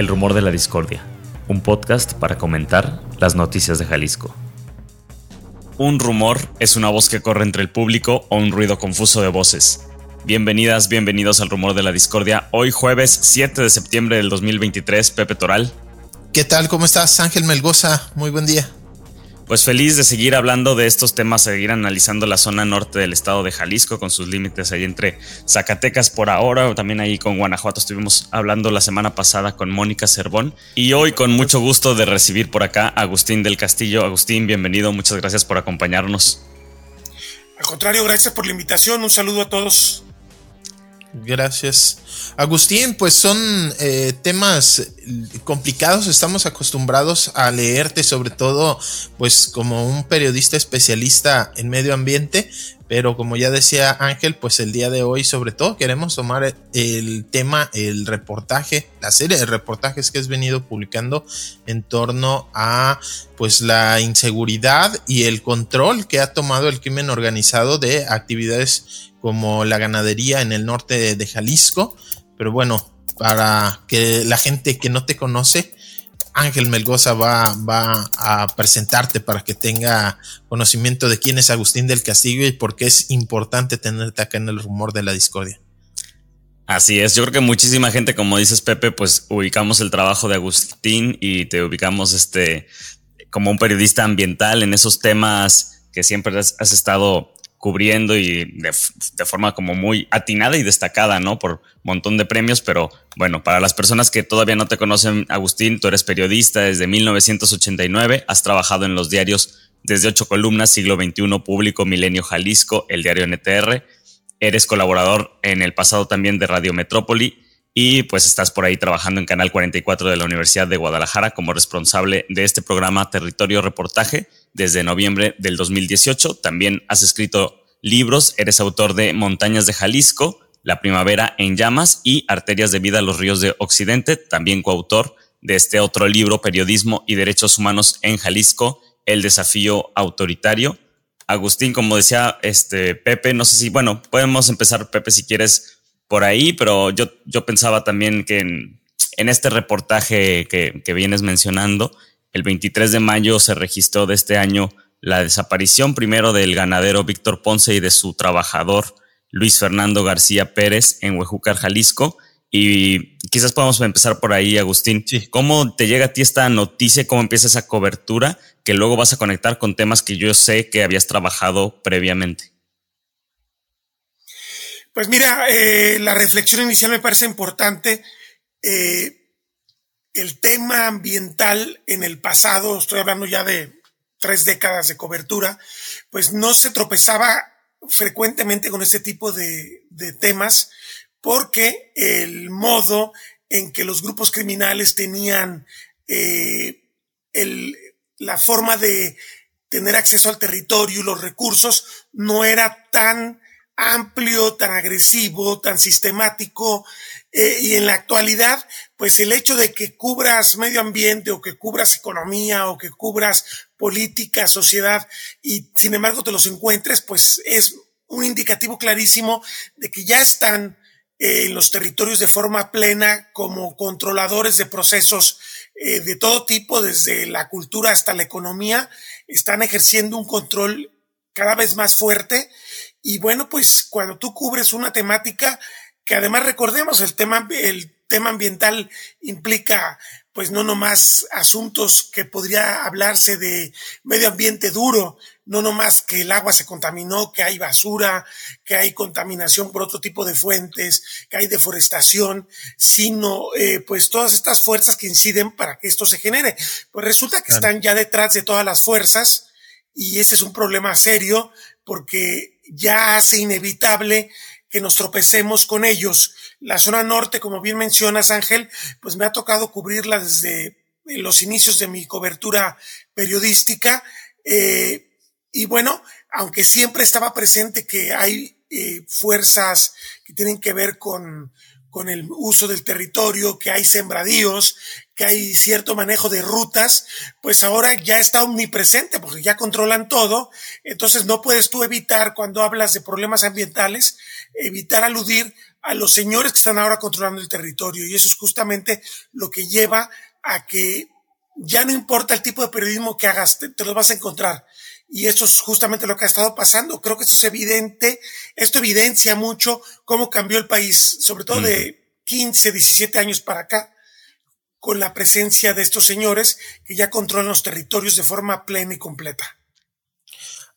El Rumor de la Discordia, un podcast para comentar las noticias de Jalisco. Un rumor es una voz que corre entre el público o un ruido confuso de voces. Bienvenidas, bienvenidos al Rumor de la Discordia. Hoy jueves 7 de septiembre del 2023, Pepe Toral. ¿Qué tal? ¿Cómo estás? Ángel Melgoza, muy buen día pues feliz de seguir hablando de estos temas, seguir analizando la zona norte del estado de Jalisco con sus límites ahí entre Zacatecas por ahora, o también ahí con Guanajuato estuvimos hablando la semana pasada con Mónica Cervón y hoy con mucho gusto de recibir por acá a Agustín del Castillo. Agustín, bienvenido, muchas gracias por acompañarnos. Al contrario, gracias por la invitación, un saludo a todos. Gracias. Agustín, pues son eh, temas complicados, estamos acostumbrados a leerte sobre todo pues como un periodista especialista en medio ambiente, pero como ya decía Ángel, pues el día de hoy sobre todo queremos tomar el tema, el reportaje, la serie de reportajes que has venido publicando en torno a pues la inseguridad y el control que ha tomado el crimen organizado de actividades como la ganadería en el norte de, Jalisco. Pero bueno, para que la gente que no te conoce, Ángel Melgoza va, va, a presentarte para que tenga conocimiento de quién es Agustín del Castillo y por qué es importante tenerte acá en el rumor de la discordia. Así es, yo creo que muchísima gente, como dices Pepe, pues ubicamos el trabajo de Agustín y te ubicamos este como un periodista ambiental en esos temas que siempre has estado cubriendo y de, forma como muy atinada y destacada, ¿no? Por montón de premios, pero bueno, para las personas que todavía no te conocen, Agustín, tú eres periodista desde 1989, has trabajado en los diarios desde ocho columnas, siglo XXI, Público, Milenio Jalisco, el diario NTR, eres colaborador en el pasado también de Radio Metrópoli y pues estás por ahí trabajando en Canal 44 de la Universidad de Guadalajara como responsable de este programa Territorio Reportaje desde noviembre del 2018. También has escrito libros, eres autor de Montañas de Jalisco, La Primavera en Llamas y Arterias de Vida a los Ríos de Occidente, también coautor de este otro libro, Periodismo y Derechos Humanos en Jalisco, El Desafío Autoritario. Agustín, como decía este Pepe, no sé si, bueno, podemos empezar, Pepe, si quieres por ahí, pero yo, yo pensaba también que en, este reportaje que, que vienes mencionando, el 23 de mayo se registró de este año la desaparición primero del ganadero Víctor Ponce y de su trabajador Luis Fernando García Pérez en Huejúcar, Jalisco. Y quizás podamos empezar por ahí, Agustín. ¿Cómo te llega a ti esta noticia? ¿Cómo empieza esa cobertura que luego vas a conectar con temas que yo sé que habías trabajado previamente? Pues mira, eh, la reflexión inicial me parece importante. Eh, el tema ambiental en el pasado, estoy hablando ya de tres décadas de cobertura, pues no se tropezaba frecuentemente con este tipo de, temas porque el modo en que los grupos criminales tenían eh, la forma de tener acceso al territorio y los recursos no era tan amplio, tan agresivo, tan sistemático, eh, y en la actualidad, pues el hecho de que cubras medio ambiente o que cubras economía o que cubras política, sociedad, y sin embargo te los encuentres, pues es un indicativo clarísimo de que ya están eh, en los territorios de forma plena como controladores de procesos eh, de todo tipo, desde la cultura hasta la economía, están ejerciendo un control cada vez más fuerte. Y bueno, pues cuando tú cubres una temática, que además recordemos el tema, el tema ambiental implica pues no nomás asuntos que podría hablarse de medio ambiente duro, no nomás que el agua se contaminó, que hay basura, que hay contaminación por otro tipo de fuentes, que hay deforestación, sino eh, pues todas estas fuerzas que inciden para que esto se genere. Pues resulta que están ya detrás de todas las fuerzas y ese es un problema serio porque ya hace inevitable que nos tropecemos con ellos. La zona norte, como bien mencionas, Ángel, pues me ha tocado cubrirla desde los inicios de mi cobertura periodística. Eh, y bueno, aunque siempre estaba presente que hay eh, fuerzas que tienen que ver con, con el uso del territorio, que hay sembradíos, que hay cierto manejo de rutas, pues ahora ya está omnipresente porque ya controlan todo. Entonces no puedes tú evitar cuando hablas de problemas ambientales, evitar aludir a los señores que están ahora controlando el territorio. Y eso es justamente lo que lleva a que ya no importa el tipo de periodismo que hagas, te, te lo vas a encontrar. Y eso es justamente lo que ha estado pasando. Creo que esto es evidente, esto evidencia mucho cómo cambió el país, sobre todo de 15, 17 años para acá, con la presencia de estos señores que ya controlan los territorios de forma plena y completa.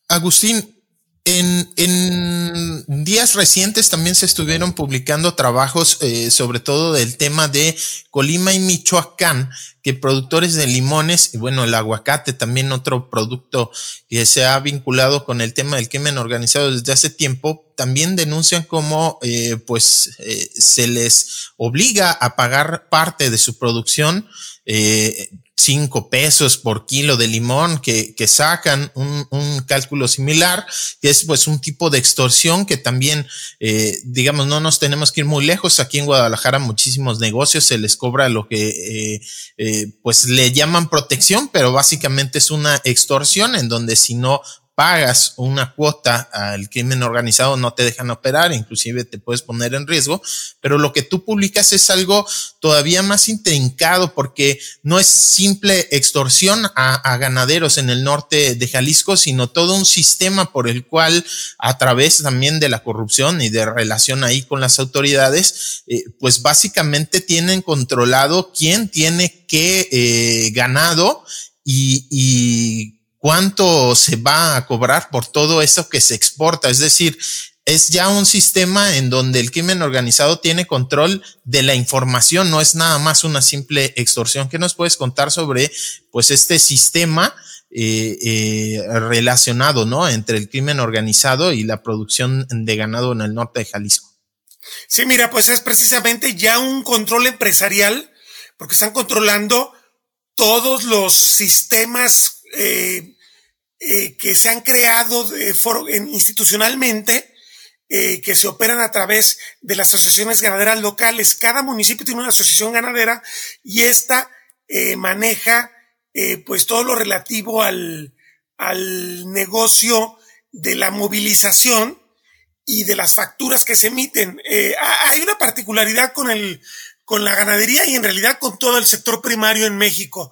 Agustín, en, en, días recientes también se estuvieron publicando trabajos, eh, sobre todo del tema de Colima y Michoacán, que productores de limones, y bueno, el aguacate también otro producto que se ha vinculado con el tema del crimen organizado desde hace tiempo, también denuncian cómo eh, pues eh, se les obliga a pagar parte de su producción eh, cinco pesos por kilo de limón que, que sacan un, un, cálculo similar, que es pues un tipo de extorsión que también, eh, digamos, no nos tenemos que ir muy lejos. Aquí en Guadalajara muchísimos negocios se les cobra lo que eh, eh, pues le llaman protección, pero básicamente es una extorsión en donde si no pagas una cuota al crimen organizado, no te dejan operar, inclusive te puedes poner en riesgo, pero lo que tú publicas es algo todavía más intrincado porque no es simple extorsión a, a ganaderos en el norte de Jalisco, sino todo un sistema por el cual a través también de la corrupción y de relación ahí con las autoridades, eh, pues básicamente tienen controlado quién tiene qué eh, ganado y, y cuánto se va a cobrar por todo eso que se exporta. Es decir, es ya un sistema en donde el crimen organizado tiene control de la información, no es nada más una simple extorsión. ¿Qué nos puedes contar sobre pues este sistema eh, eh, relacionado, ¿no? Entre el crimen organizado y la producción de ganado en el norte de Jalisco. Sí, mira, pues es precisamente ya un control empresarial, porque están controlando todos los sistemas eh, eh, que se han creado en, institucionalmente, eh, que se operan a través de las asociaciones ganaderas locales. Cada municipio tiene una asociación ganadera y esta eh, maneja pues todo lo relativo al, al negocio de la movilización y de las facturas que se emiten. hay una particularidad con el, con la ganadería y en realidad con todo el sector primario en México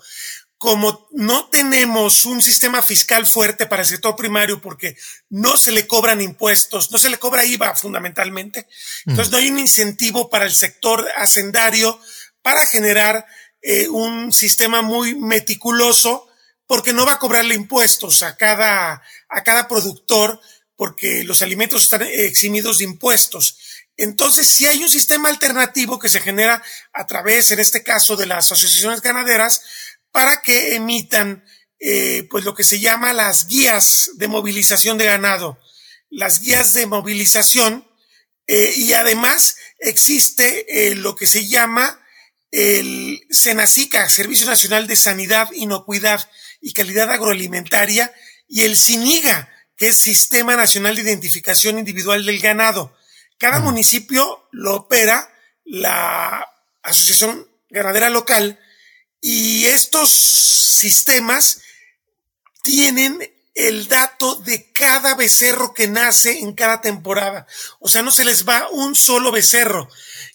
como no tenemos un sistema fiscal fuerte para el sector primario porque no se le cobran impuestos, no se le cobra IVA fundamentalmente, entonces no hay un incentivo para el sector hacendario para generar eh, un sistema muy meticuloso porque no va a cobrarle impuestos a cada, a cada productor porque los alimentos están eximidos de impuestos. Entonces, si hay un sistema alternativo que se genera a través, en este caso, de las asociaciones ganaderas, para que emitan eh, pues lo que se llama las guías de movilización de ganado, las guías de movilización eh, y además existe eh, lo que se llama el SENACICA, Servicio Nacional de Sanidad, Inocuidad y Calidad Agroalimentaria, y el SINIGA, que es Sistema Nacional de Identificación Individual del Ganado. Cada municipio lo opera la Asociación Ganadera Local, y estos sistemas tienen el dato de cada becerro que nace en cada temporada. O sea, no se les va un solo becerro.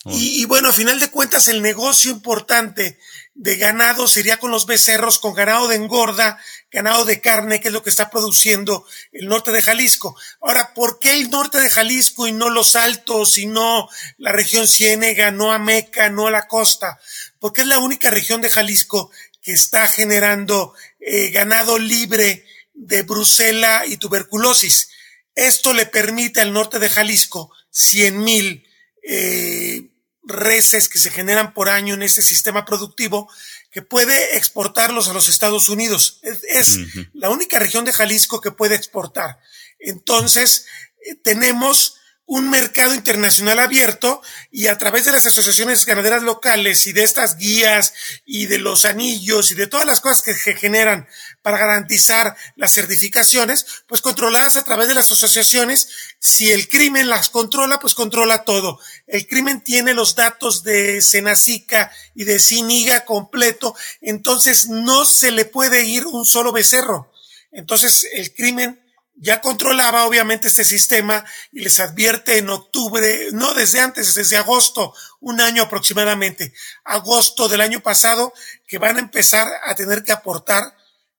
Y, y, bueno, a final de cuentas, el negocio importante de ganado sería con los becerros, con ganado de engorda, ganado de carne, que es lo que está produciendo el norte de Jalisco. Ahora, ¿por qué el norte de Jalisco y no los altos y no la región Ciénega, no Ameca, no la costa? Porque es la única región de Jalisco que está generando eh, ganado libre de brusela y tuberculosis. Esto le permite al norte de Jalisco 100 mil eh, reses que se generan por año en este sistema productivo que puede exportarlos a los Estados Unidos. Es, es uh -huh. la única región de Jalisco que puede exportar. Entonces, eh, tenemos un mercado internacional abierto y a través de las asociaciones ganaderas locales y de estas guías y de los anillos y de todas las cosas que se generan para garantizar las certificaciones, pues controladas a través de las asociaciones, si el crimen las controla, pues controla todo. El crimen tiene los datos de Senacica y de Siniga completo, entonces no se le puede ir un solo becerro. Entonces el crimen ya controlaba obviamente este sistema y les advierte en octubre, no desde antes, desde agosto, un año aproximadamente, agosto del año pasado, que van a empezar a tener que aportar.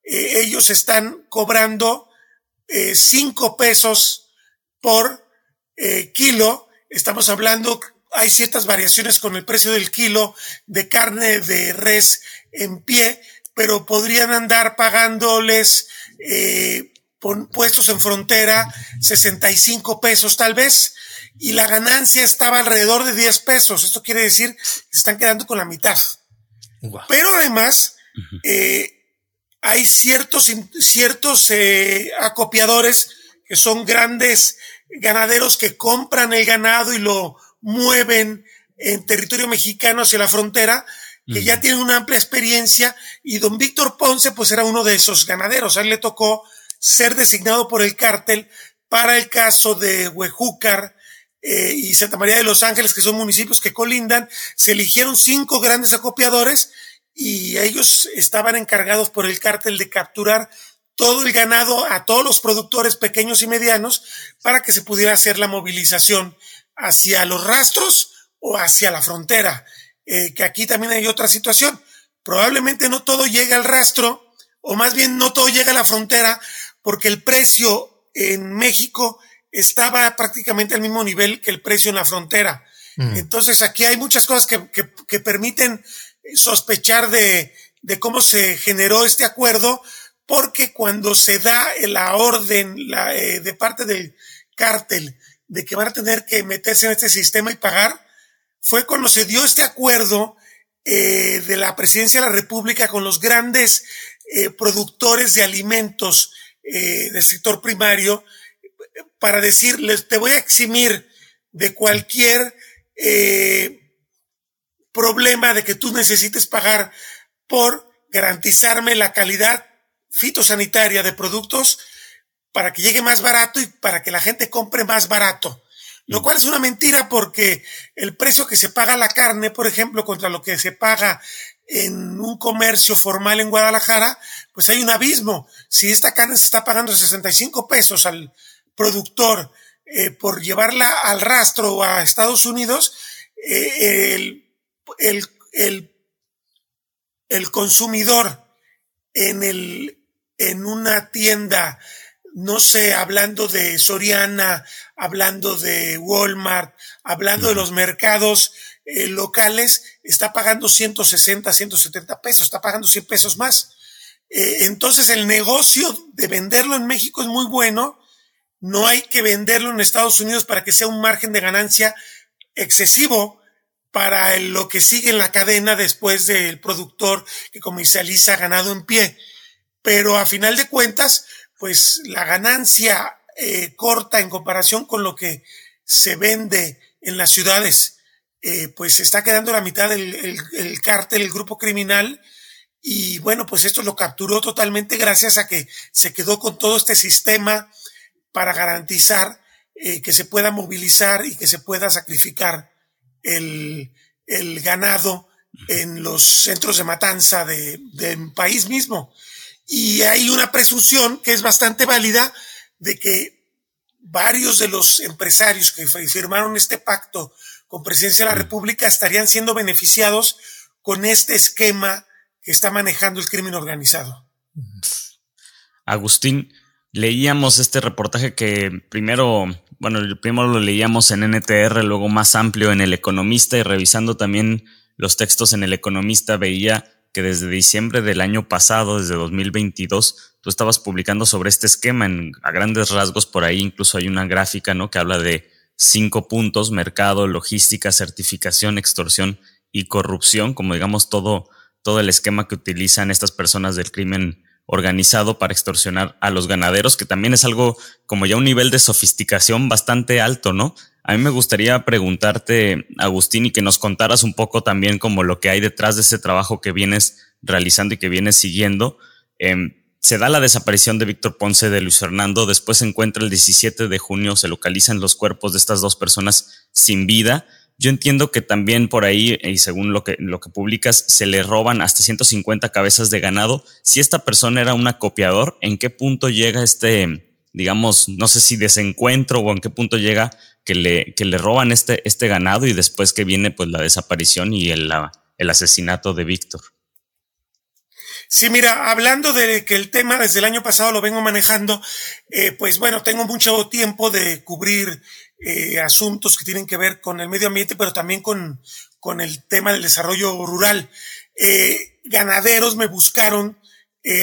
Eh, ellos están cobrando eh, cinco pesos por eh, kilo. Estamos hablando, hay ciertas variaciones con el precio del kilo de carne de res en pie, pero podrían andar pagándoles eh, puestos en frontera 65 pesos tal vez, y la ganancia estaba alrededor de 10 pesos. Esto quiere decir que se están quedando con la mitad. Pero además, eh, hay ciertos, ciertos eh, acopiadores que son grandes ganaderos que compran el ganado y lo mueven en territorio mexicano hacia la frontera, que ya tienen una amplia experiencia, y don Víctor Ponce, pues era uno de esos ganaderos. A él le tocó ser designado por el cártel para el caso de Huejúcar eh, y Santa María de los Ángeles, que son municipios que colindan, se eligieron cinco grandes acopiadores y ellos estaban encargados por el cártel de capturar todo el ganado a todos los productores pequeños y medianos para que se pudiera hacer la movilización hacia los rastros o hacia la frontera, eh, que aquí también hay otra situación. Probablemente no todo llega al rastro, o más bien no todo llega a la frontera, porque el precio en México estaba prácticamente al mismo nivel que el precio en la frontera. Mm. Entonces aquí hay muchas cosas que, permiten sospechar de, cómo se generó este acuerdo, porque cuando se da la orden eh, de parte del cártel de que van a tener que meterse en este sistema y pagar, fue cuando se dio este acuerdo eh, de la presidencia de la República con los grandes eh, productores de alimentos eh, del sector primario para decirles, te voy a eximir de cualquier eh, problema de que tú necesites pagar por garantizarme la calidad fitosanitaria de productos para que llegue más barato y para que la gente compre más barato. Lo cual es una mentira porque el precio que se paga la carne, por ejemplo, contra lo que se paga en un comercio formal en Guadalajara, pues hay un abismo. Si esta carne se está pagando 65 pesos al productor eh, por llevarla al rastro a Estados Unidos, eh, el, el, el, el, consumidor en, el, en una tienda, no sé, hablando de Soriana, hablando de Walmart, hablando de los mercados eh, locales está pagando 160, 170 pesos, está pagando 100 pesos más. Eh, entonces el negocio de venderlo en México es muy bueno. No hay que venderlo en Estados Unidos para que sea un margen de ganancia excesivo para lo que sigue en la cadena después del productor que comercializa ganado en pie. Pero a final de cuentas, pues la ganancia eh, corta en comparación con lo que se vende en las ciudades eh, pues está quedando la mitad del el, cártel, el grupo criminal, y bueno, pues esto lo capturó totalmente gracias a que se quedó con todo este sistema para garantizar eh, que se pueda movilizar y que se pueda sacrificar el, el ganado en los centros de matanza del de país mismo. Y hay una presunción que es bastante válida de que varios de los empresarios que firmaron este pacto con presidencia de la República estarían siendo beneficiados con este esquema que está manejando el crimen organizado. Agustín, leíamos este reportaje que primero, bueno, primero lo leíamos en NTR, luego más amplio en El Economista y revisando también los textos en El Economista veía que desde diciembre del año pasado, desde 2022, tú estabas publicando sobre este esquema en, a grandes rasgos por ahí, incluso hay una gráfica, ¿no? Que habla de cinco puntos, mercado, logística, certificación, extorsión y corrupción, como digamos todo, todo el esquema que utilizan estas personas del crimen organizado para extorsionar a los ganaderos, que también es algo como ya un nivel de sofisticación bastante alto, ¿no? A mí me gustaría preguntarte, Agustín, y que nos contaras un poco también como lo que hay detrás de ese trabajo que vienes realizando y que vienes siguiendo. Eh, se da la desaparición de Víctor Ponce de Luis Fernando, después se encuentra el 17 de junio, se localizan los cuerpos de estas dos personas sin vida. Yo entiendo que también por ahí, y según lo que, lo que publicas, se le roban hasta 150 cabezas de ganado. Si esta persona era un acopiador, ¿en qué punto llega este digamos, no sé si desencuentro o en qué punto llega que le, que le roban este, este ganado y después que viene pues la desaparición y el, el asesinato de Víctor. Sí, mira, hablando de que el tema desde el año pasado lo vengo manejando, eh, pues bueno, tengo mucho tiempo de cubrir eh, asuntos que tienen que ver con el medio ambiente, pero también con, con el tema del desarrollo rural. Eh, ganaderos me buscaron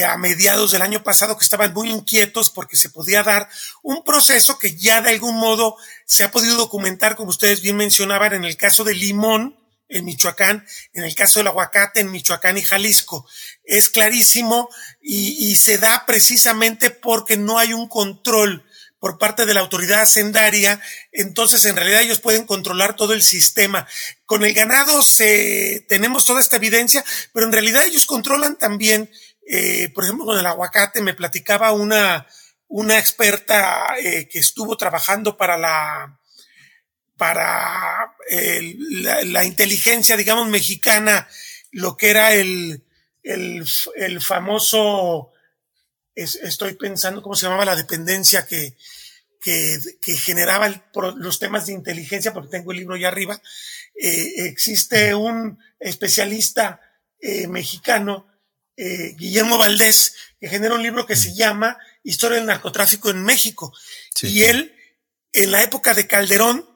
a mediados del año pasado que estaban muy inquietos porque se podía dar un proceso que ya de algún modo se ha podido documentar, como ustedes bien mencionaban, en el caso del limón, en Michoacán, en el caso del aguacate en Michoacán y Jalisco. Es clarísimo y, se da precisamente porque no hay un control por parte de la autoridad hacendaria, entonces en realidad ellos pueden controlar todo el sistema. Con el ganado se, tenemos toda esta evidencia, pero en realidad ellos controlan también, eh, por ejemplo, con el aguacate, me platicaba una, una experta eh, que estuvo trabajando para la, para la, inteligencia, digamos, mexicana, lo que era el, el, famoso, estoy pensando cómo se llamaba la dependencia que, que, generaba los temas de inteligencia, porque tengo el libro ya arriba. Eh, existe un especialista eh, mexicano, eh, Guillermo Valdés, que genera un libro que se llama Historia del narcotráfico en México. y él, en la época de Calderón,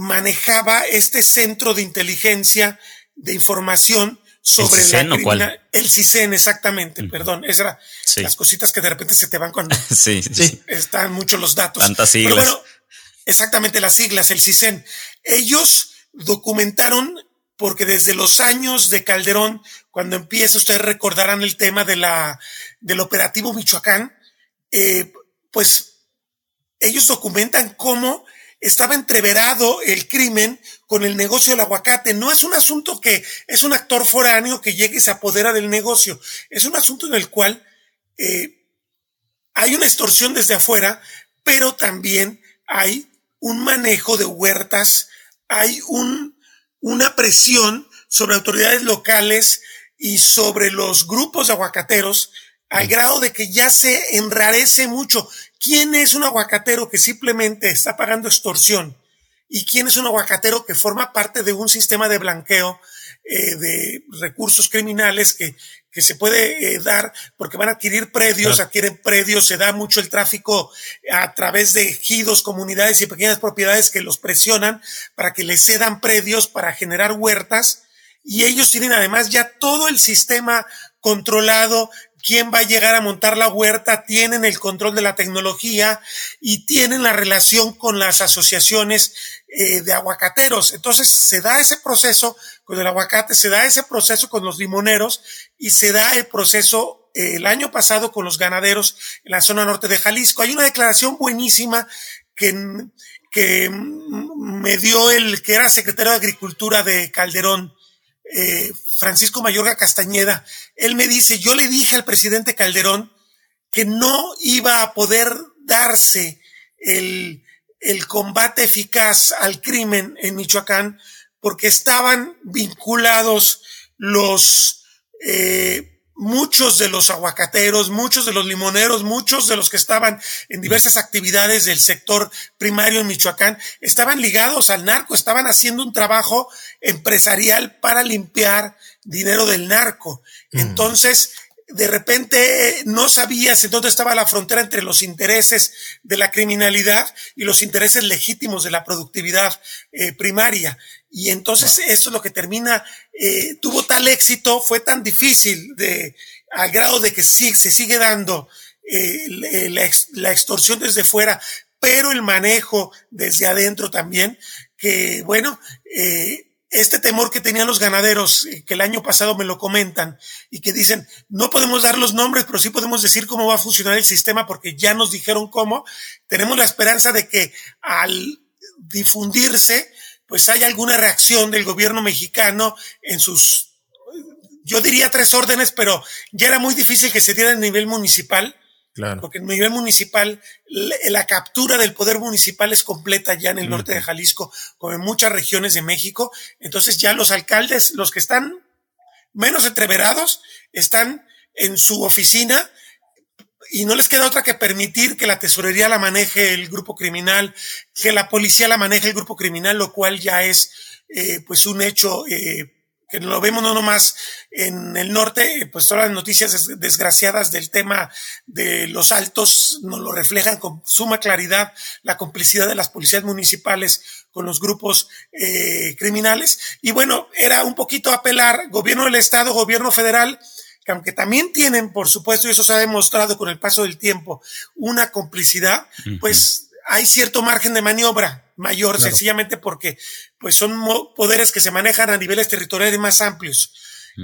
manejaba este centro de inteligencia de información sobre ¿El la CISEN, exactamente, perdón. Esas eran las cositas que de repente se te van cuando sí, sí. están muchos los datos. Tantas siglas. Pero bueno, exactamente las siglas, el CISEN. Ellos documentaron, porque desde los años de Calderón, cuando empieza, ustedes recordarán el tema de la, del operativo Michoacán, eh, pues ellos documentan cómo estaba entreverado el crimen con el negocio del aguacate. No es un asunto que es un actor foráneo que llegue y se apodera del negocio. Es un asunto en el cual eh, hay una extorsión desde afuera, pero también hay un manejo de huertas, hay un, una presión sobre autoridades locales y sobre los grupos de aguacateros al grado de que ya se enrarece mucho. ¿Quién es un aguacatero que simplemente está pagando extorsión? ¿Y quién es un aguacatero que forma parte de un sistema de blanqueo eh, de recursos criminales que, que se puede eh, dar porque van a adquirir predios, adquieren predios, se da mucho el tráfico a través de ejidos, comunidades y pequeñas propiedades que los presionan para que les cedan predios para generar huertas y ellos tienen además ya todo el sistema controlado, quién va a llegar a montar la huerta, tienen el control de la tecnología y tienen la relación con las asociaciones eh, de aguacateros. Entonces se da ese proceso con el aguacate, se da ese proceso con los limoneros y se da el proceso eh, el año pasado con los ganaderos en la zona norte de Jalisco. Hay una declaración buenísima que, que me dio el que era secretario de Agricultura de Calderón, eh, Francisco Mayorga Castañeda, él me dice, yo le dije al presidente Calderón que no iba a poder darse el, el combate eficaz al crimen en Michoacán porque estaban vinculados los eh, muchos de los aguacateros, muchos de los limoneros, muchos de los que estaban en diversas actividades del sector primario en Michoacán, estaban ligados al narco, estaban haciendo un trabajo empresarial para limpiar dinero del narco. Mm. Entonces, de repente no sabías en dónde estaba la frontera entre los intereses de la criminalidad y los intereses legítimos de la productividad eh, primaria. Y entonces eso es lo que termina, eh, tuvo tal éxito, fue tan difícil de, al grado de que sí, se sigue dando eh, la, la, extorsión desde fuera, pero el manejo desde adentro también, que bueno, eh, este temor que tenían los ganaderos, eh, que el año pasado me lo comentan, y que dicen, no podemos dar los nombres, pero sí podemos decir cómo va a funcionar el sistema porque ya nos dijeron cómo, tenemos la esperanza de que al difundirse, pues haya alguna reacción del gobierno mexicano en sus, yo diría tres órdenes, pero ya era muy difícil que se diera a nivel municipal, porque en nivel municipal, la, captura del poder municipal es completa ya en el norte de Jalisco, como en muchas regiones de México. Entonces ya los alcaldes, los que están menos entreverados, están en su oficina y no les queda otra que permitir que la tesorería la maneje el grupo criminal, que la policía la maneje el grupo criminal, lo cual ya es eh, pues un hecho eh, que lo vemos no nomás en el norte, pues todas las noticias desgraciadas del tema de los altos nos lo reflejan con suma claridad la complicidad de las policías municipales con los grupos eh, criminales. Y bueno, era un poquito apelar, gobierno del Estado, gobierno federal, que aunque también tienen, por supuesto, y eso se ha demostrado con el paso del tiempo, una complicidad, pues hay cierto margen de maniobra mayor, sencillamente porque pues son poderes que se manejan a niveles territoriales más amplios.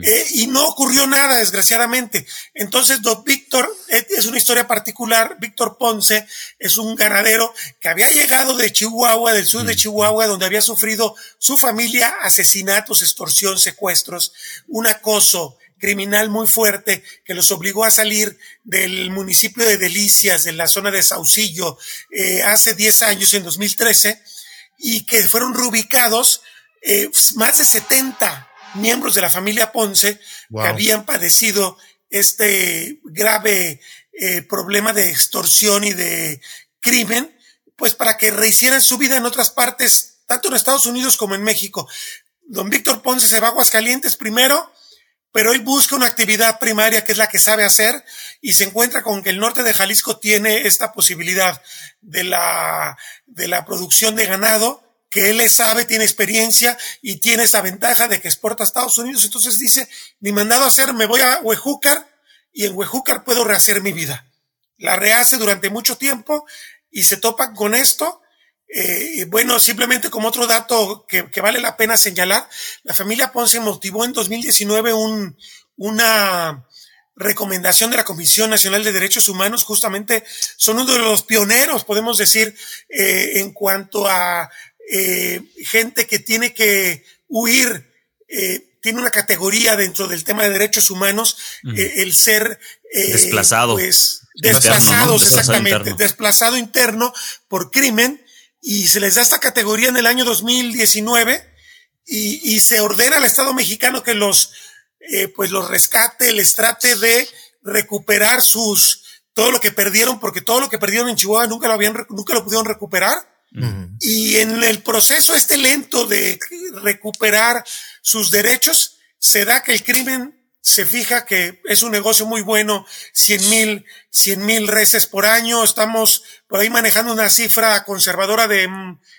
Eh, y no ocurrió nada, desgraciadamente. Entonces, don Víctor, eh, es una historia particular. Víctor Ponce es un ganadero que había llegado de Chihuahua, del sur de Chihuahua, donde había sufrido su familia asesinatos, extorsión, secuestros, un acoso criminal muy fuerte que los obligó a salir del municipio de Delicias, en la zona de Saucillo, eh, hace 10 años, en 2013, y que fueron reubicados eh, más de 70 miembros de la familia Ponce que habían padecido este grave eh, problema de extorsión y de crimen, pues para que rehicieran su vida en otras partes, tanto en Estados Unidos como en México. Don Víctor Ponce se va a Aguascalientes primero, pero hoy busca una actividad primaria que es la que sabe hacer y se encuentra con que el norte de Jalisco tiene esta posibilidad de la, de la producción de ganado, que él le sabe, tiene experiencia y tiene esa ventaja de que exporta a Estados Unidos. Entonces dice, ni mandado a hacer, me voy a Huejúcar y en Huejúcar puedo rehacer mi vida. La rehace durante mucho tiempo y se topa con esto eh, bueno, simplemente como otro dato que, vale la pena señalar, la familia Ponce motivó en 2019 un, una recomendación de la Comisión Nacional de Derechos Humanos, justamente son uno de los pioneros, podemos decir, eh, en cuanto a eh, gente que tiene que huir, tiene una categoría dentro del tema de derechos humanos, el ser desplazado. Pues, desplazados, exactamente, desplazado interno por crimen y se les da esta categoría en el año 2019 y, y se ordena al Estado mexicano que los, eh, pues los rescate, les trate de recuperar sus, todo lo que perdieron, porque todo lo que perdieron en Chihuahua nunca lo habían, nunca lo pudieron recuperar. Y en el proceso este lento de recuperar sus derechos, se da que el crimen se fija que es un negocio muy bueno, 100 mil, 100 mil reses por año, estamos por ahí manejando una cifra conservadora de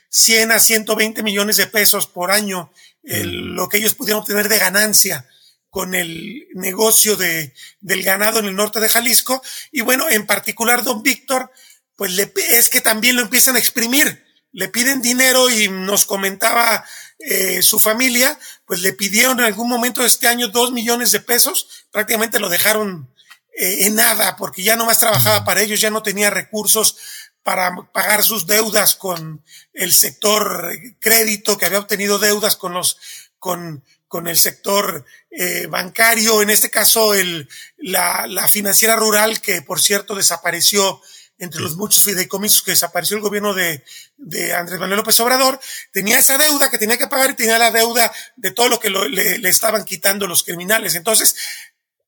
100 mm, a 120 millones de pesos por año, mm. lo que ellos pudieron obtener de ganancia con el negocio de, del ganado en el norte de Jalisco. Y bueno, en particular, don Víctor, pues le, es que también lo empiezan a exprimir. Le piden dinero y nos comentaba eh, su familia, pues le pidieron en algún momento de este año dos millones de pesos, prácticamente lo dejaron eh, en nada, porque ya no más trabajaba para ellos, ya no tenía recursos para pagar sus deudas con el sector crédito, que había obtenido deudas con los, con, con el sector eh, bancario, en este caso el, la, la financiera rural, que por cierto desapareció entre los muchos fideicomisos que desapareció el gobierno de, de Andrés Manuel López Obrador, tenía esa deuda que tenía que pagar y tenía la deuda de todo lo que le, le, estaban quitando los criminales. Entonces,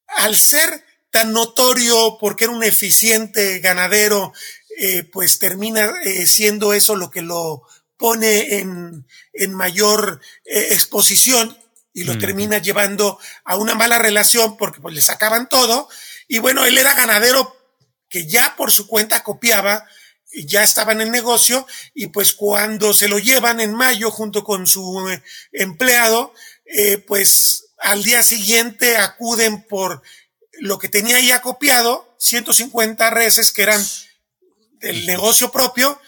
al ser tan notorio porque era un eficiente ganadero, eh, pues termina eh, siendo eso lo que lo pone en, en mayor eh, exposición y lo termina llevando a una mala relación porque pues le sacaban todo. Y bueno, él era ganadero que ya por su cuenta copiaba, ya estaba en el negocio y pues cuando se lo llevan en mayo junto con su eh, empleado, eh, pues al día siguiente acuden por lo que tenía ya copiado, 150 reses que eran del negocio propio,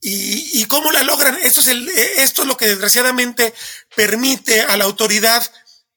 y, y cómo la logran. Esto es, el, esto es lo que desgraciadamente permite a la autoridad,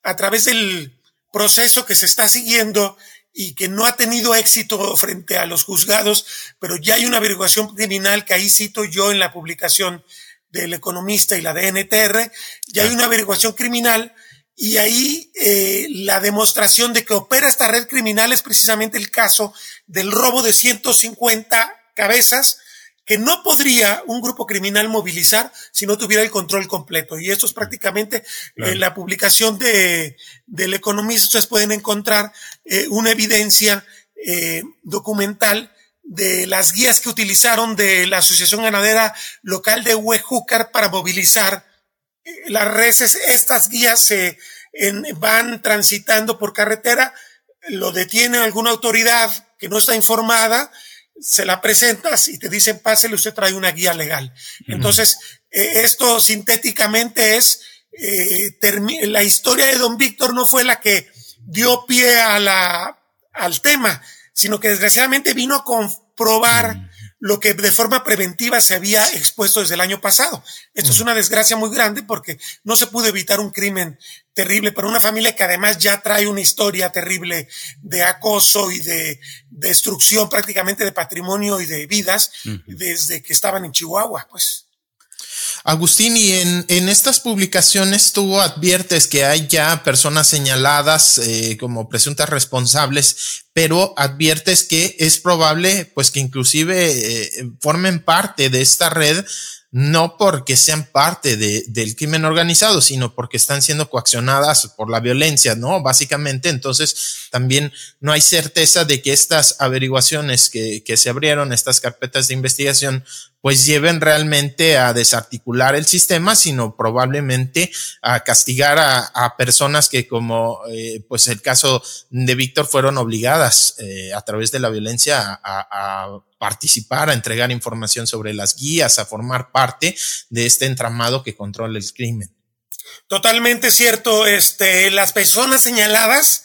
a través del proceso que se está siguiendo, y que no ha tenido éxito frente a los juzgados, pero ya hay una averiguación criminal que ahí cito yo en la publicación del economista y la de NTR, ya hay una averiguación criminal y ahí eh, la demostración de que opera esta red criminal es precisamente el caso del robo de 150 cabezas que no podría un grupo criminal movilizar si no tuviera el control completo. Y esto es prácticamente en la publicación de, del economista. Ustedes pueden encontrar eh, una evidencia eh, documental de las guías que utilizaron de la Asociación Ganadera Local de Huejúcar para movilizar eh, las reses. Estas guías se van transitando por carretera, lo detiene alguna autoridad que no está informada, se la presentas y te dicen, pásele, usted trae una guía legal. Entonces, eh, esto sintéticamente es, eh, la historia de don Víctor no fue la que dio pie a la, al tema, sino que desgraciadamente vino a comprobar lo que de forma preventiva se había expuesto desde el año pasado. Esto es una desgracia muy grande porque no se pudo evitar un crimen terrible para una familia que además ya trae una historia terrible de acoso y de destrucción prácticamente de patrimonio y de vidas desde que estaban en Chihuahua, pues. Agustín, y en, en, estas publicaciones tú adviertes que hay ya personas señaladas eh, como presuntas responsables, pero adviertes que es probable pues que inclusive eh, formen parte de esta red no porque sean parte de, del crimen organizado, sino porque están siendo coaccionadas por la violencia, ¿no? Básicamente, entonces también no hay certeza de que estas averiguaciones que, que se abrieron, estas carpetas de investigación, pues lleven realmente a desarticular el sistema, sino probablemente a castigar a, personas que como eh, pues el caso de Víctor fueron obligadas eh, a través de la violencia a, participar, a entregar información sobre las guías, a formar parte de este entramado que controla el crimen. Totalmente cierto. Este, las personas señaladas,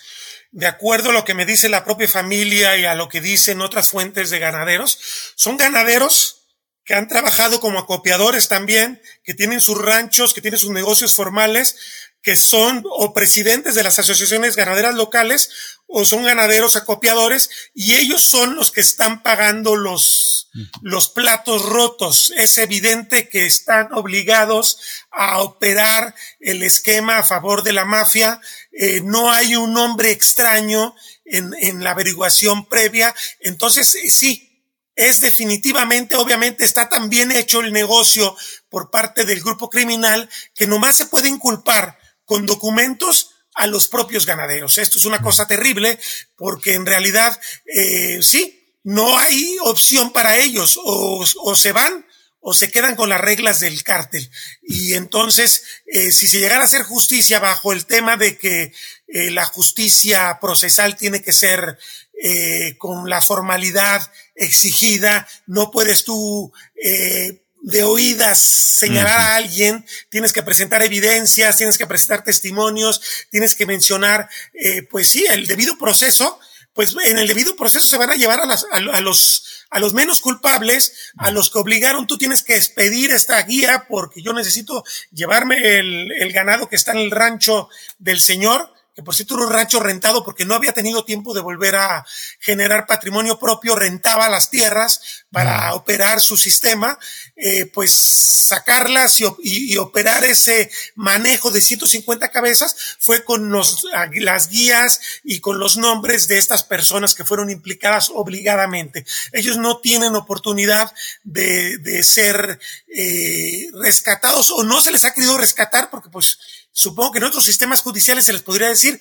de acuerdo a lo que me dice la propia familia y a lo que dicen otras fuentes de ganaderos, son ganaderos que han trabajado como acopiadores también, que tienen sus ranchos, que tienen sus negocios formales, que son o presidentes de las asociaciones ganaderas locales o son ganaderos acopiadores y ellos son los que están pagando los, los platos rotos. Es evidente que están obligados a operar el esquema a favor de la mafia. Eh, no hay un nombre extraño en, en la averiguación previa. Entonces, eh, sí, es definitivamente, obviamente, está tan bien hecho el negocio por parte del grupo criminal que nomás se puede inculpar con documentos a los propios ganaderos. Esto es una cosa terrible porque en realidad, eh, sí, no hay opción para ellos. O, o, se van o se quedan con las reglas del cártel. Y entonces, eh, si se llegara a hacer justicia bajo el tema de que eh, la justicia procesal tiene que ser eh, con la formalidad exigida, no puedes tú eh, de oídas señalar a alguien, tienes que presentar evidencias, tienes que presentar testimonios, tienes que mencionar, eh, pues sí, el debido proceso, pues en el debido proceso se van a llevar a, las, a, los a los menos culpables, a los que obligaron, tú tienes que expedir esta guía porque yo necesito llevarme el, el ganado que está en el rancho del señor que por cierto era un rancho rentado porque no había tenido tiempo de volver a generar patrimonio propio, rentaba las tierras para operar su sistema, eh, pues sacarlas y, operar ese manejo de 150 cabezas fue con los, las guías y con los nombres de estas personas que fueron implicadas obligadamente. Ellos no tienen oportunidad de, de ser eh, rescatados o no se les ha querido rescatar porque pues Supongo que en otros sistemas judiciales se les podría decir,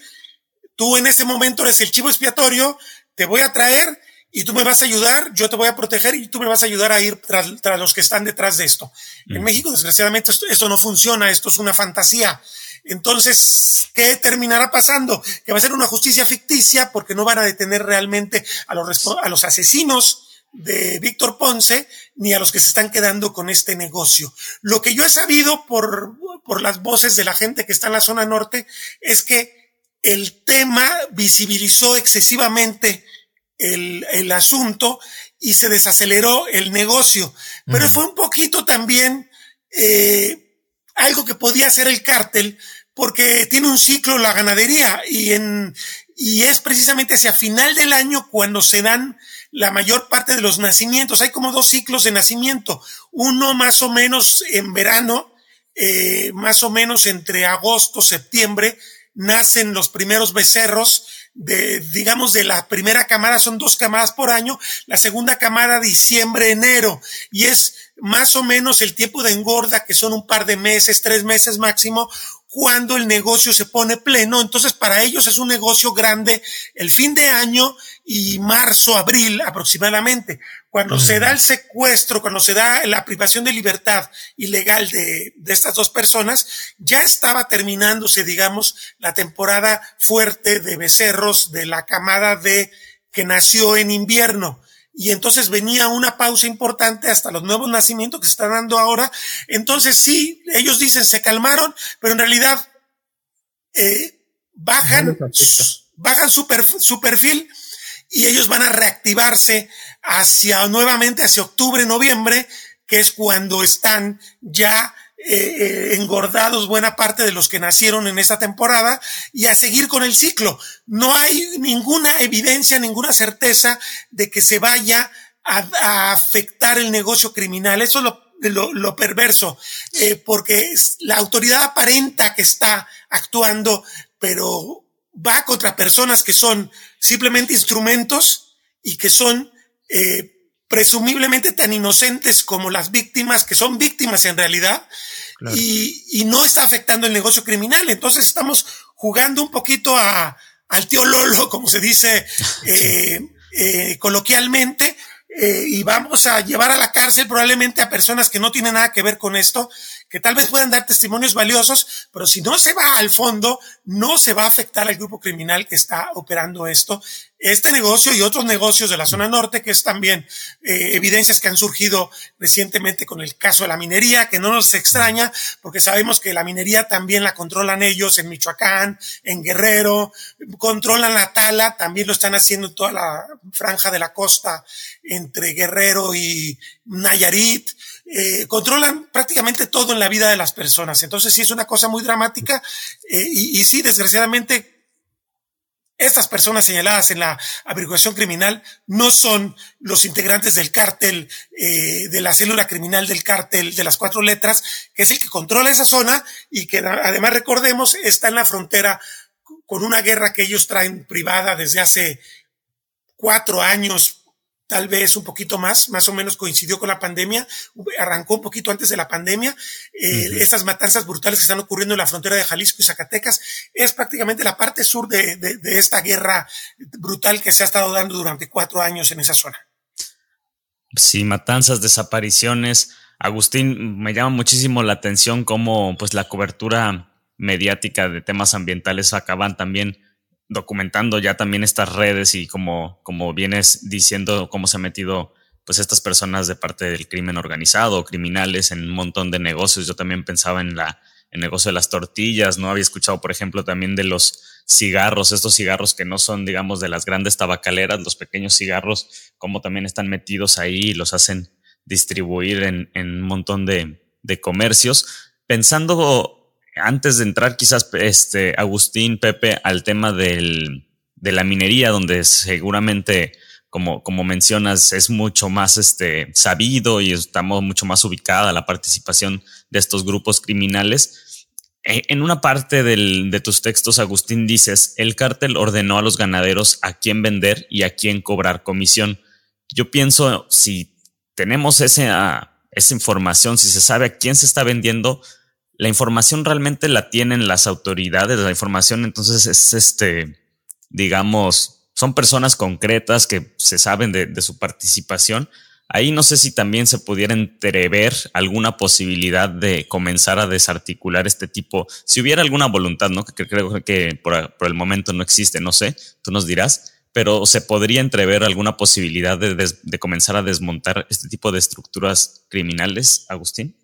tú en este momento eres el chivo expiatorio, te voy a traer y tú me vas a ayudar, yo te voy a proteger y tú me vas a ayudar a ir tras, los que están detrás de esto. En mm. México, desgraciadamente, esto, no funciona, esto es una fantasía. Entonces, ¿qué terminará pasando? Que va a ser una justicia ficticia porque no van a detener realmente a los, a los asesinos de Víctor Ponce ni a los que se están quedando con este negocio. Lo que yo he sabido por, por las voces de la gente que está en la zona norte es que el tema visibilizó excesivamente el, el asunto y se desaceleró el negocio. Pero fue un poquito también eh, algo que podía hacer el cártel porque tiene un ciclo la ganadería y en y es precisamente hacia final del año cuando se dan la mayor parte de los nacimientos. Hay como dos ciclos de nacimiento. Uno más o menos en verano, eh, más o menos entre agosto, septiembre, nacen los primeros becerros de, digamos, de la primera camada, son dos camadas por año, la segunda camada diciembre, enero, y es más o menos el tiempo de engorda, que son un par de meses, tres meses máximo, cuando el negocio se pone pleno. Entonces, para ellos es un negocio grande el fin de año y marzo, abril aproximadamente. Cuando se da el secuestro, cuando se da la privación de libertad ilegal de, de estas dos personas, ya estaba terminándose, digamos, la temporada fuerte de becerros de la camada de que nació en invierno y entonces venía una pausa importante hasta los nuevos nacimientos que se están dando ahora. Entonces sí, ellos dicen se calmaron, pero en realidad eh, bajan, bajan su, su perfil y ellos van a reactivarse hacia nuevamente hacia octubre, noviembre, que es cuando están ya eh, engordados buena parte de los que nacieron en esta temporada y a seguir con el ciclo. No hay ninguna evidencia, ninguna certeza de que se vaya a, afectar el negocio criminal. Eso es lo, lo, perverso, eh, porque la autoridad aparenta que está actuando, pero va contra personas que son simplemente instrumentos y que son eh, presumiblemente tan inocentes como las víctimas, que son víctimas en realidad, y, no está afectando el negocio criminal. Entonces estamos jugando un poquito a, al tío Lolo, como se dice eh, eh, coloquialmente, eh, y vamos a llevar a la cárcel probablemente a personas que no tienen nada que ver con esto, que tal vez puedan dar testimonios valiosos, pero si no se va al fondo, no se va a afectar al grupo criminal que está operando esto este negocio y otros negocios de la zona norte, que es también eh, evidencias que han surgido recientemente con el caso de la minería, que no nos extraña, porque sabemos que la minería también la controlan ellos en Michoacán, en Guerrero, controlan la tala, también lo están haciendo en toda la franja de la costa entre Guerrero y Nayarit. Eh, controlan prácticamente todo en la vida de las personas. Entonces sí es una cosa muy dramática eh, y, y sí, desgraciadamente estas personas señaladas en la averiguación criminal no son los integrantes del cártel, eh, de la célula criminal del cártel de las cuatro letras, que es el que controla esa zona y que además recordemos está en la frontera con una guerra que ellos traen privada desde hace cuatro años, tal vez un poquito más, más o menos coincidió con la pandemia, arrancó un poquito antes de la pandemia. Eh, Estas matanzas brutales que están ocurriendo en la frontera de Jalisco y Zacatecas es prácticamente la parte sur de, de, esta guerra brutal que se ha estado dando durante cuatro años en esa zona. Sí, matanzas, desapariciones. Agustín, me llama muchísimo la atención cómo pues la cobertura mediática de temas ambientales acaban también documentando ya también estas redes y como, como vienes diciendo cómo se han metido pues estas personas de parte del crimen organizado, criminales en un montón de negocios. Yo también pensaba en la el negocio de las tortillas, ¿no? Había escuchado, por ejemplo, también de los cigarros, estos cigarros que no son, digamos, de las grandes tabacaleras, los pequeños cigarros, como también están metidos ahí y los hacen distribuir en, en un montón de, de comercios. Pensando antes de entrar quizás, este, Agustín, Pepe, al tema del, de la minería, donde seguramente, como, como mencionas, es mucho más este, sabido y estamos mucho más ubicada la participación de estos grupos criminales. E, en una parte del, de tus textos, Agustín, dices, el cártel ordenó a los ganaderos a quién vender y a quién cobrar comisión. Yo pienso, si tenemos esa, esa información, si se sabe a quién se está vendiendo, la información realmente la tienen las autoridades, la información entonces es este, digamos, son personas concretas que se saben de, su participación. Ahí no sé si también se pudiera entrever alguna posibilidad de comenzar a desarticular este tipo, si hubiera alguna voluntad, ¿no? Que, creo que por, el momento no existe, no sé, tú nos dirás, pero se podría entrever alguna posibilidad de, de comenzar a desmontar este tipo de estructuras criminales, Agustín.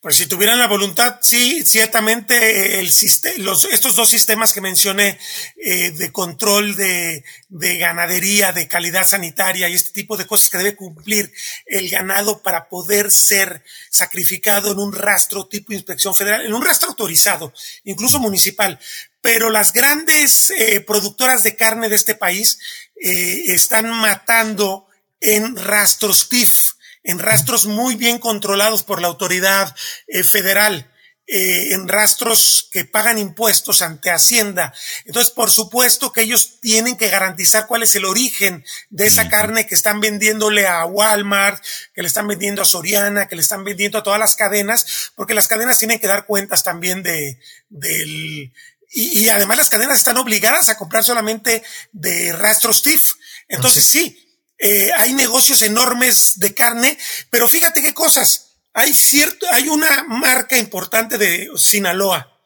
Pues si tuvieran la voluntad, sí, ciertamente el los, estos dos sistemas que mencioné eh, de control de, de, ganadería, de calidad sanitaria y este tipo de cosas que debe cumplir el ganado para poder ser sacrificado en un rastro tipo inspección federal, en un rastro autorizado, incluso municipal. Pero las grandes eh, productoras de carne de este país eh, están matando en rastros PIF en rastros muy bien controlados por la autoridad eh, federal. eh, en rastros que pagan impuestos ante Hacienda. Entonces, por supuesto que ellos tienen que garantizar cuál es el origen de esa carne que están vendiéndole a Walmart, que le están vendiendo a Soriana, que le están vendiendo a todas las cadenas, porque las cadenas tienen que dar cuentas también de, del, y, además las cadenas están obligadas a comprar solamente de rastros TIF. Entonces, sí, eh, hay negocios enormes de carne, pero fíjate qué cosas hay cierto, hay una marca importante de Sinaloa,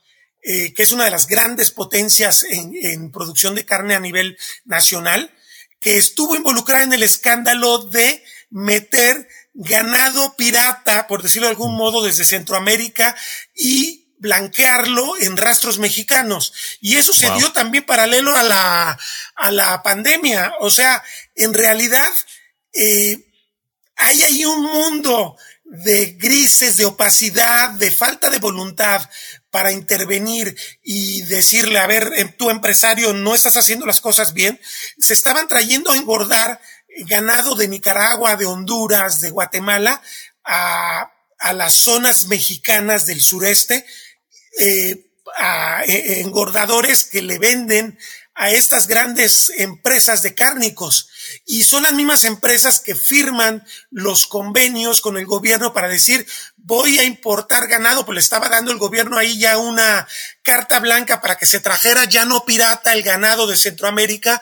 eh, que es una de las grandes potencias en, producción de carne a nivel nacional, que estuvo involucrada en el escándalo de meter ganado pirata, por decirlo de algún modo, desde Centroamérica y blanquearlo en rastros mexicanos. Y eso se dio también paralelo a la, a la pandemia. O sea, en realidad, eh, hay ahí un mundo de grises, de opacidad, de falta de voluntad para intervenir y decirle, a ver, em, tu empresario, no estás haciendo las cosas bien, se estaban trayendo a engordar ganado de Nicaragua, de Honduras, de Guatemala, a, a las zonas mexicanas del sureste, eh, a, e, engordadores que le venden a estas grandes empresas de cárnicos. Y son las mismas empresas que firman los convenios con el gobierno para decir voy a importar ganado, pues le estaba dando el gobierno ahí ya una carta blanca para que se trajera ya no pirata el ganado de Centroamérica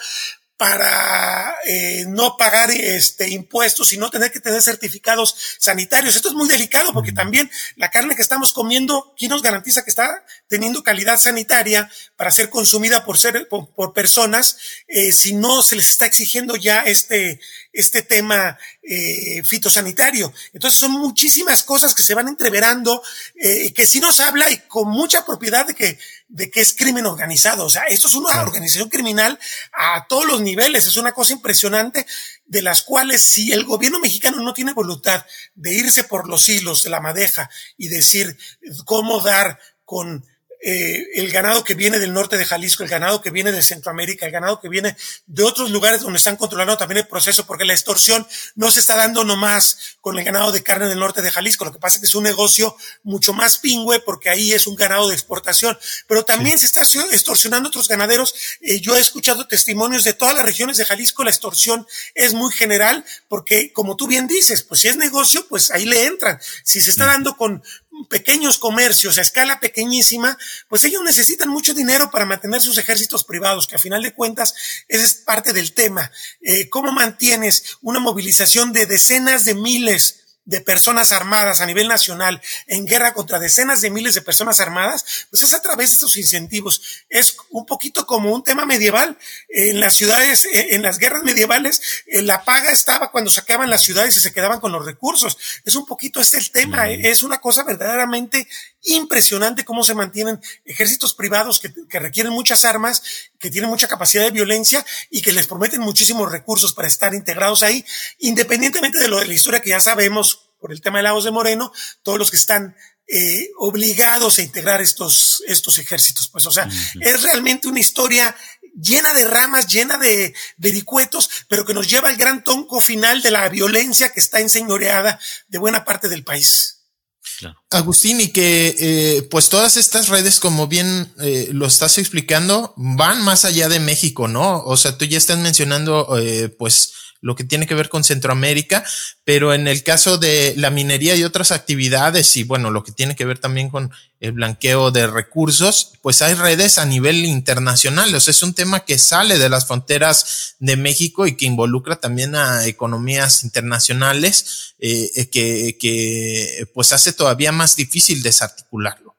para eh, no pagar este impuestos y no tener que tener certificados sanitarios. Esto es muy delicado porque también la carne que estamos comiendo, ¿quién nos garantiza que está teniendo calidad sanitaria para ser consumida por ser por, personas eh, si no se les está exigiendo ya este este tema eh, fitosanitario. Entonces son muchísimas cosas que se van entreverando, que sí nos habla y con mucha propiedad de que, de que es crimen organizado. O sea, esto es una organización criminal a todos los niveles. Es una cosa impresionante de las cuales si el gobierno mexicano no tiene voluntad de irse por los hilos de la madeja y decir cómo dar con eh, el ganado que viene del norte de Jalisco, el ganado que viene de Centroamérica, el ganado que viene de otros lugares donde están controlando también el proceso, porque la extorsión no se está dando nomás con el ganado de carne del norte de Jalisco. Lo que pasa es que es un negocio mucho más pingüe porque ahí es un ganado de exportación, pero también se está extorsionando otros ganaderos. Eh, yo he escuchado testimonios de todas las regiones de Jalisco, la extorsión es muy general porque, como tú bien dices, pues si es negocio, pues ahí le entran. Si se está dando con pequeños comercios a escala pequeñísima, pues ellos necesitan mucho dinero para mantener sus ejércitos privados, que a final de cuentas ese es parte del tema. Eh, ¿Cómo mantienes una movilización de decenas de miles de personas armadas a nivel nacional en guerra contra decenas de miles de personas armadas, pues es a través de estos incentivos. Es un poquito como un tema medieval. En las ciudades, eh, en las guerras medievales, eh, la paga estaba cuando saqueaban las ciudades y se quedaban con los recursos. Es un poquito este el tema. Es una cosa verdaderamente impresionante cómo se mantienen ejércitos privados que, que, requieren muchas armas, que tienen mucha capacidad de violencia y que les prometen muchísimos recursos para estar integrados ahí, independientemente de lo de la historia que ya sabemos por el tema de Lagos de Moreno, todos los que están eh, obligados a integrar estos, estos ejércitos. Pues, o sea, es realmente una historia llena de ramas, llena de vericuetos, pero que nos lleva al gran tonco final de la violencia que está enseñoreada de buena parte del país. Agustín, y que eh, pues todas estas redes, como bien eh, lo estás explicando, van más allá de México, ¿no? O sea, tú ya estás mencionando pues lo que tiene que ver con Centroamérica, pero en el caso de la minería y otras actividades y bueno, lo que tiene que ver también con el blanqueo de recursos, pues hay redes a nivel internacional. O sea, es un tema que sale de las fronteras de México y que involucra también a economías internacionales, eh, que, que pues hace todavía más difícil desarticularlo.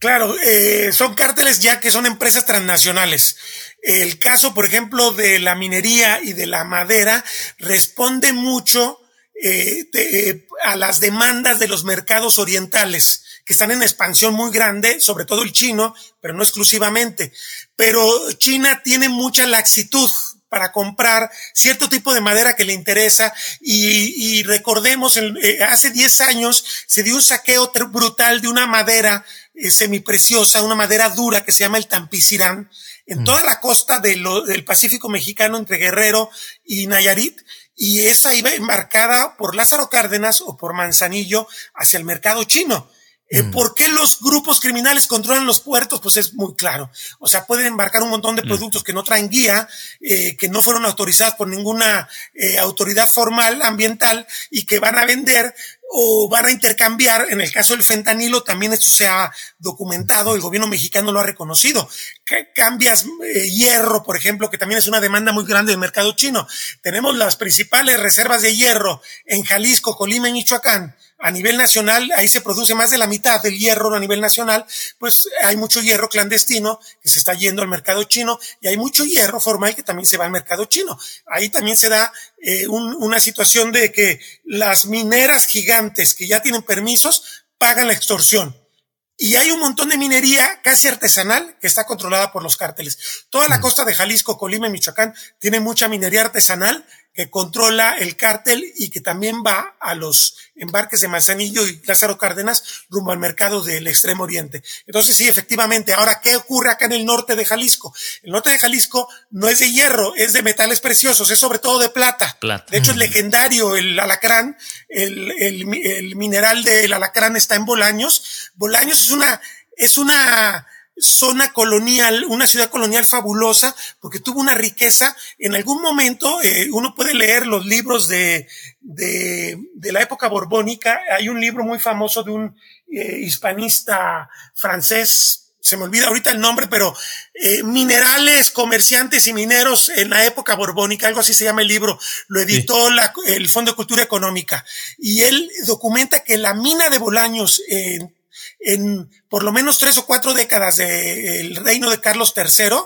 Claro, eh, son cárteles ya que son empresas transnacionales. El caso, por ejemplo, de la minería y de la madera responde mucho eh, eh, a las demandas de los mercados orientales, que están en expansión muy grande, sobre todo el chino, pero no exclusivamente. Pero China tiene mucha laxitud para comprar cierto tipo de madera que le interesa y, recordemos, eh, hace 10 años se dio un saqueo brutal de una madera semipreciosa, una madera dura que se llama el tampicirán, en mm. toda la costa del Pacífico mexicano entre Guerrero y Nayarit, y esa iba embarcada por Lázaro Cárdenas o por Manzanillo hacia el mercado chino. Eh, mm. ¿Por qué los grupos criminales controlan los puertos? Pues es muy claro. O sea, pueden embarcar un montón de mm. productos que no traen guía, eh, que no fueron autorizados por ninguna eh, autoridad formal ambiental y que van a vender o van a intercambiar. En el caso del fentanilo, también esto se ha documentado, el gobierno mexicano lo ha reconocido. cambias hierro, por ejemplo, que también es una demanda muy grande del mercado chino. Tenemos las principales reservas de hierro en Jalisco, Colima y Michoacán a nivel nacional, ahí se produce más de la mitad del hierro a nivel nacional, pues hay mucho hierro clandestino que se está yendo al mercado chino y hay mucho hierro formal que también se va al mercado chino. Ahí también se da eh, una situación de que las mineras gigantes que ya tienen permisos pagan la extorsión. Y hay un montón de minería casi artesanal que está controlada por los cárteles. Toda la mm. costa de Jalisco, Colima y Michoacán tiene mucha minería artesanal que controla el cártel y que también va a los embarques de Manzanillo y Lázaro Cárdenas rumbo al mercado del Extremo Oriente. Entonces, sí, efectivamente. Ahora, ¿qué ocurre acá en el norte de Jalisco? El norte de Jalisco no es de hierro, es de metales preciosos, es sobre todo de plata. De hecho, es legendario el alacrán, el, el, el mineral del alacrán está en Bolaños. Bolaños es una, es una, zona colonial, una ciudad colonial fabulosa, porque tuvo una riqueza. En algún momento, eh, uno puede leer los libros de, de, de, la época borbónica. Hay un libro muy famoso de un eh, hispanista francés, se me olvida ahorita el nombre, pero eh, minerales, comerciantes y mineros en la época borbónica, algo así se llama el libro, lo editó la, el Fondo de Cultura Económica. Y él documenta que la mina de Bolaños en en por lo menos tres o cuatro décadas del reino de Carlos III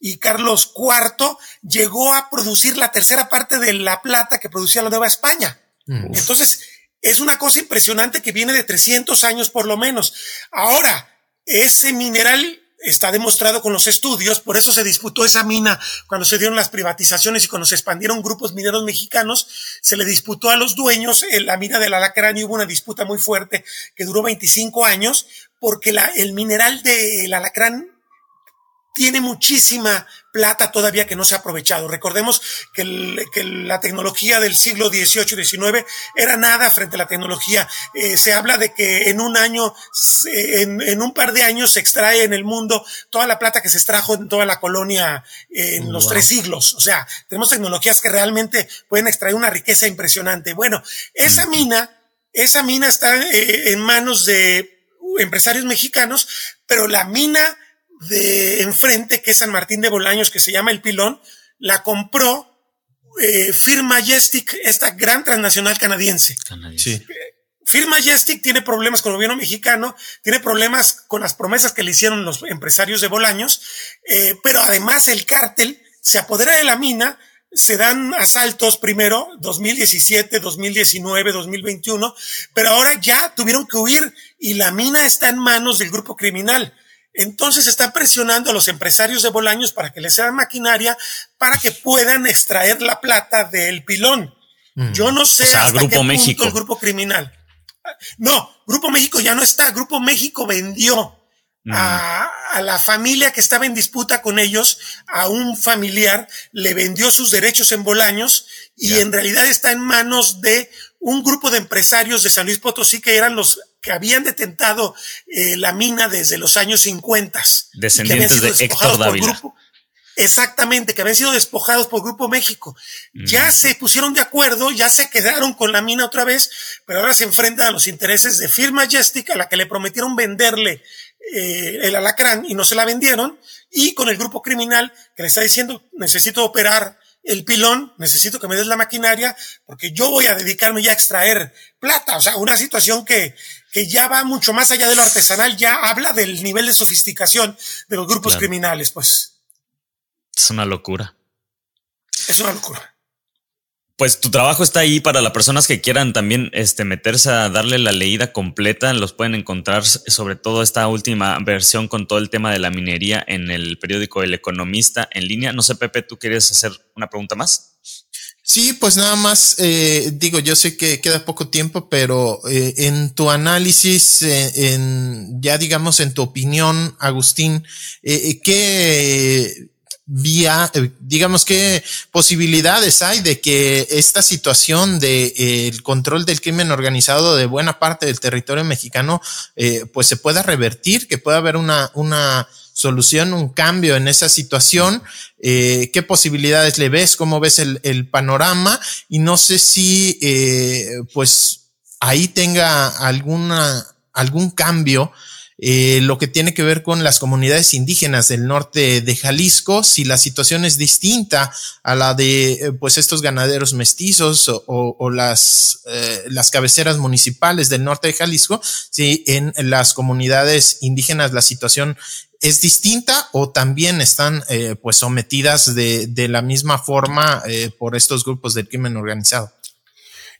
y Carlos IV llegó a producir la tercera parte de la plata que producía la Nueva España. Entonces, es una cosa impresionante que viene de 300 años por lo menos. Ahora, ese mineral está demostrado con los estudios, por eso se disputó esa mina. Cuando se dieron las privatizaciones y cuando se expandieron grupos mineros mexicanos, se le disputó a los dueños la mina del alacrán y hubo una disputa muy fuerte que duró 25 años porque el mineral del alacrán tiene muchísima plata todavía que no se ha aprovechado. Recordemos que, la tecnología del siglo XVIII y XIX era nada frente a la tecnología. Eh, se habla de que en un año, en, un par de años se extrae en el mundo toda la plata que se extrajo en toda la colonia en los tres siglos. O sea, tenemos tecnologías que realmente pueden extraer una riqueza impresionante. Bueno, esa mina, esa mina está eh, en manos de empresarios mexicanos, pero la mina de enfrente, que es San Martín de Bolaños, que se llama El Pilón, la compró eh, Firm Majestic, esta gran transnacional canadiense. Sí. Firm Majestic tiene problemas con el gobierno mexicano, tiene problemas con las promesas que le hicieron los empresarios de Bolaños, eh, pero además el cártel se apodera de la mina, se dan asaltos primero, 2017, 2019, 2021, pero ahora ya tuvieron que huir y la mina está en manos del grupo criminal. Entonces están presionando a los empresarios de Bolaños para que les sean maquinaria para que puedan extraer la plata del pilón. Mm. Yo no sé hasta Grupo qué México. el Grupo Criminal. No, Grupo México ya no está. Grupo México vendió mm. a, la familia que estaba en disputa con ellos, a un familiar, le vendió sus derechos en Bolaños y en realidad está en manos de un grupo de empresarios de San Luis Potosí que eran los que habían detentado eh, la mina desde los años 50. Descendientes de Héctor Dávila. exactamente, que habían sido despojados por Grupo México. Ya mm. se pusieron de acuerdo, ya se quedaron con la mina otra vez, pero ahora se enfrentan a los intereses de Firma Majestic, a la que le prometieron venderle eh, el alacrán y no se la vendieron, y con el grupo criminal que le está diciendo, necesito operar el pilón, necesito que me des la maquinaria, porque yo voy a dedicarme ya a extraer plata. O sea, una situación que, que ya va mucho más allá de lo artesanal, ya habla del nivel de sofisticación de los grupos criminales, pues. Es una locura. Es una locura pues tu trabajo está ahí para las personas que quieran también este, meterse a darle la leída completa. Los pueden encontrar, sobre todo esta última versión con todo el tema de la minería en el periódico El Economista en línea. No sé, Pepe, ¿tú quieres hacer una pregunta más? Sí, pues nada más, eh, digo, yo sé que queda poco tiempo, pero eh, en tu análisis, eh, en ya digamos en tu opinión, Agustín, ¿qué vía, eh, digamos qué posibilidades hay de que esta situación de eh, el control del crimen organizado de buena parte del territorio mexicano eh, pues se pueda revertir, que pueda haber una, una solución, un cambio en esa situación. ¿Qué posibilidades le ves? ¿Cómo ves el, el panorama? Y no sé si pues ahí tenga alguna, algún cambio eh, lo que tiene que ver con las comunidades indígenas del norte de Jalisco, si la situación es distinta a la de eh, pues estos ganaderos mestizos o, o las, eh, las cabeceras municipales del norte de Jalisco, si en las comunidades indígenas la situación es distinta o también están eh, pues sometidas de, de, la misma forma eh, por estos grupos del crimen organizado.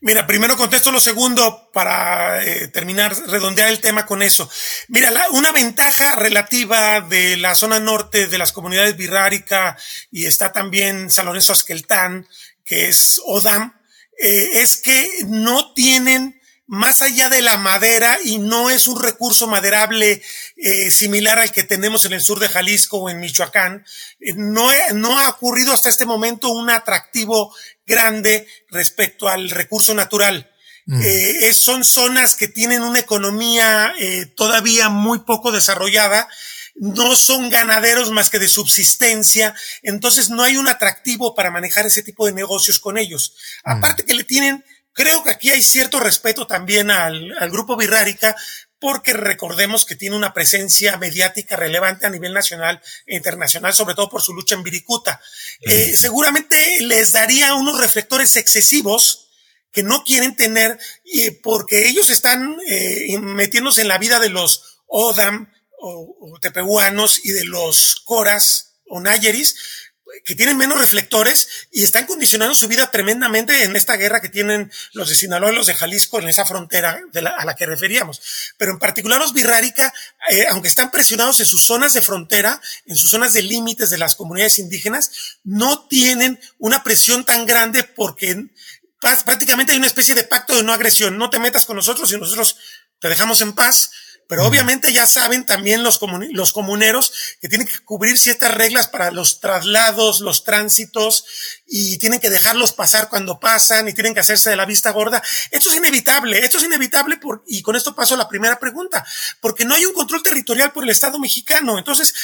Mira, primero contesto lo segundo para eh, terminar, redondear el tema con eso. Mira, la, una ventaja relativa de la zona norte de las comunidades Birrárica y está también San Lorenzo Asqueltán, que es ODAM, eh, es que no tienen más allá de la madera y no es un recurso maderable eh, similar al que tenemos en el sur de Jalisco o en Michoacán, eh, no, no, ha ocurrido hasta este momento un atractivo grande respecto al recurso natural. Mm. Eh, son zonas que tienen una economía todavía muy poco desarrollada, no son ganaderos más que de subsistencia, entonces no hay un atractivo para manejar ese tipo de negocios con ellos. Mm. Aparte que le tienen Creo que aquí hay cierto respeto también al, al grupo Birrárica, porque recordemos que tiene una presencia mediática relevante a nivel nacional e internacional, sobre todo por su lucha en Viricuta. Eh, seguramente les daría unos reflectores excesivos que no quieren tener, y porque ellos están eh, metiéndose en la vida de los Odam o, o tepehuanos y de los Coras o Nayeris, que tienen menos reflectores y están condicionando su vida tremendamente en esta guerra que tienen los de Sinaloa y los de Jalisco en esa frontera a la que referíamos. Pero en particular los Birrárica, eh, aunque están presionados en sus zonas de frontera, en sus zonas de límites de las comunidades indígenas, no tienen una presión tan grande porque prácticamente hay una especie de pacto de no agresión. No te metas con nosotros y nosotros te dejamos en paz pero obviamente ya saben también los, los comuneros que tienen que cubrir ciertas reglas para los traslados, los tránsitos, y tienen que dejarlos pasar cuando pasan, y tienen que hacerse de la vista gorda. Esto es inevitable, esto es inevitable, por, y con esto paso a la primera pregunta, porque no hay un control territorial por el Estado mexicano. Entonces,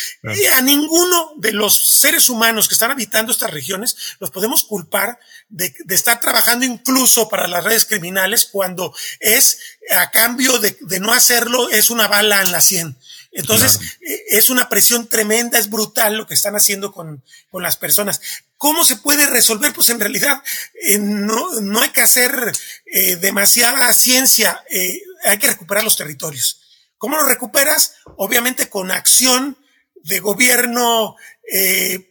a ninguno de los seres humanos que están habitando estas regiones los podemos culpar de, de estar trabajando incluso para las redes criminales cuando es a cambio de, de no hacerlo, es una bala en la sien. Entonces, claro. Eh, es una presión tremenda, es brutal lo que están haciendo con, con las personas. ¿Cómo se puede resolver? Pues en realidad eh, no, no, hay que hacer eh, demasiada ciencia, eh, hay que recuperar los territorios. ¿Cómo lo recuperas? Obviamente con acción de gobierno eh,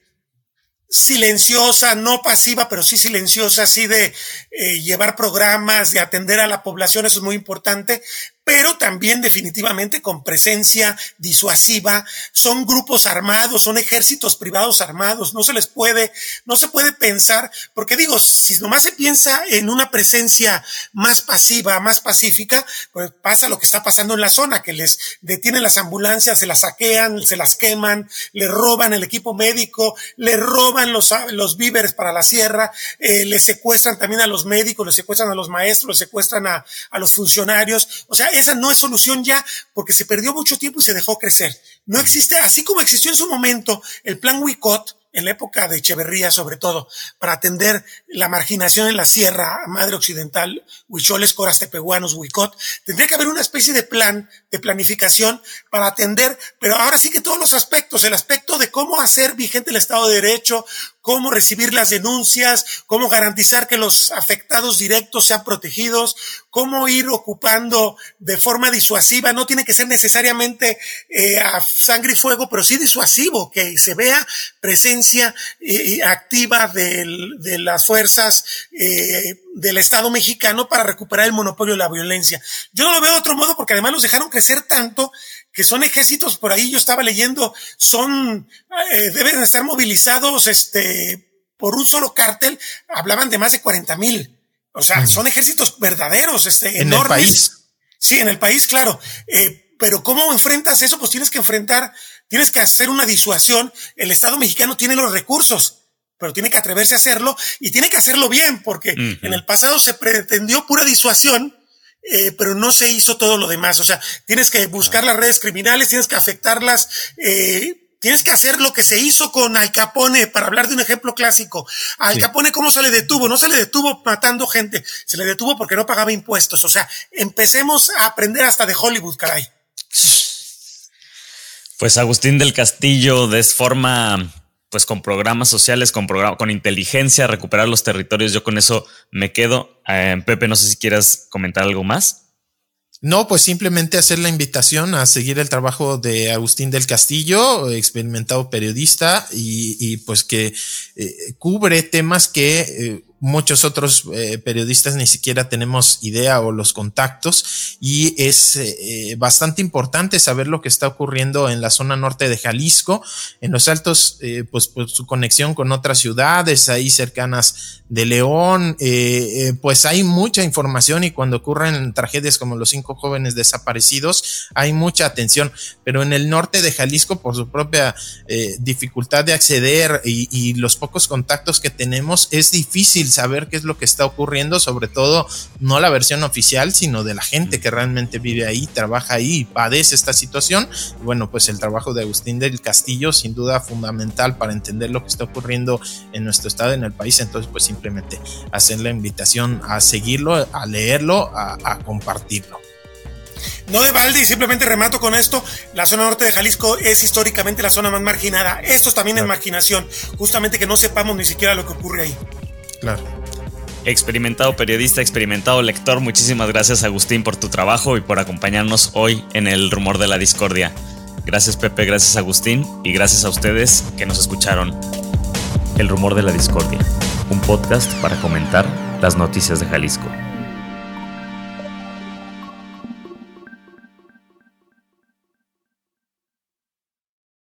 silenciosa, no pasiva, pero sí silenciosa, así de eh, llevar programas, de atender a la población, eso es muy importante, pero también definitivamente con presencia disuasiva. Son grupos armados, son ejércitos privados armados, no se les puede, no se puede pensar, porque digo, si nomás se piensa en una presencia más pasiva, más pacífica, pues pasa lo que está pasando en la zona, que les detienen las ambulancias, se las saquean, se las queman, le roban el equipo médico, le roban los, los víveres para la sierra, eh, le secuestran también a los médicos, le secuestran a los maestros, le secuestran a, a los funcionarios, o sea, esa no es solución ya porque se perdió mucho tiempo y se dejó crecer. No existe, así como existió en su momento el plan Wicot, en la época de Echeverría sobre todo, para atender la marginación en la Sierra Madre Occidental, Huicholes, Coras, Tepehuanos, Huicot, tendría que haber una especie de plan, de planificación para atender, pero ahora sí que todos los aspectos, el aspecto de cómo hacer vigente el Estado de Derecho, cómo recibir las denuncias, cómo garantizar que los afectados directos sean protegidos, cómo ir ocupando de forma disuasiva, no tiene que ser necesariamente eh, a sangre y fuego, pero sí disuasivo, que se vea presencia eh, activa de las fuerzas eh, del Estado mexicano para recuperar el monopolio de la violencia. Yo no lo veo de otro modo porque además los dejaron crecer tanto que son ejércitos por ahí, yo estaba leyendo, son, eh, deben estar movilizados, este, por un solo cártel, hablaban de más de 40 mil. O sea, mm. son ejércitos verdaderos, este, en enormes. el país. Sí, en el país, claro. Eh, pero ¿cómo enfrentas eso? Pues tienes que enfrentar tienes que hacer una disuasión. El Estado mexicano tiene los recursos, pero tiene que atreverse a hacerlo y tiene que hacerlo bien, porque en el pasado se pretendió pura disuasión, eh, pero no se hizo todo lo demás. O sea, tienes que buscar las redes criminales, tienes que afectarlas, eh, tienes que hacer lo que se hizo con Al Capone, para hablar de un ejemplo clásico. Al Capone, ¿cómo se le detuvo? No se le detuvo matando gente, se le detuvo porque no pagaba impuestos. O sea, empecemos a aprender hasta de Hollywood, caray. Pues Agustín del Castillo, de forma, pues con programas sociales, con, con inteligencia, recuperar los territorios, yo con eso me quedo. Eh, Pepe, no sé si quieras comentar algo más. No, pues simplemente hacer la invitación a seguir el trabajo de Agustín del Castillo, experimentado periodista, y, pues que eh, cubre temas que eh, muchos otros eh, periodistas ni siquiera tenemos idea o los contactos y es eh, bastante importante saber lo que está ocurriendo en la zona norte de Jalisco, en los altos, eh, pues, pues, su conexión con otras ciudades ahí cercanas de León, pues hay mucha información y cuando ocurren tragedias como los cinco jóvenes desaparecidos hay mucha atención, pero en el norte de Jalisco por su propia dificultad de acceder y los pocos contactos que tenemos es difícil saber qué es lo que está ocurriendo, sobre todo no la versión oficial, sino de la gente que realmente vive ahí, trabaja ahí y padece esta situación. bueno, pues el trabajo de Agustín del Castillo, sin duda fundamental para entender lo que está ocurriendo en nuestro estado, en el país. Entonces, pues simplemente hacer la invitación a seguirlo, a leerlo, a, compartirlo. No de balde y simplemente remato con esto, la zona norte de Jalisco es históricamente la zona más marginada. Esto también es marginación, justamente que no sepamos ni siquiera lo que ocurre ahí. Claro. Experimentado periodista, experimentado lector, muchísimas gracias Agustín por tu trabajo y por acompañarnos hoy en el rumor de la discordia. Gracias Pepe, gracias Agustín y gracias a ustedes que nos escucharon. El rumor de la discordia, un podcast para comentar las noticias de Jalisco.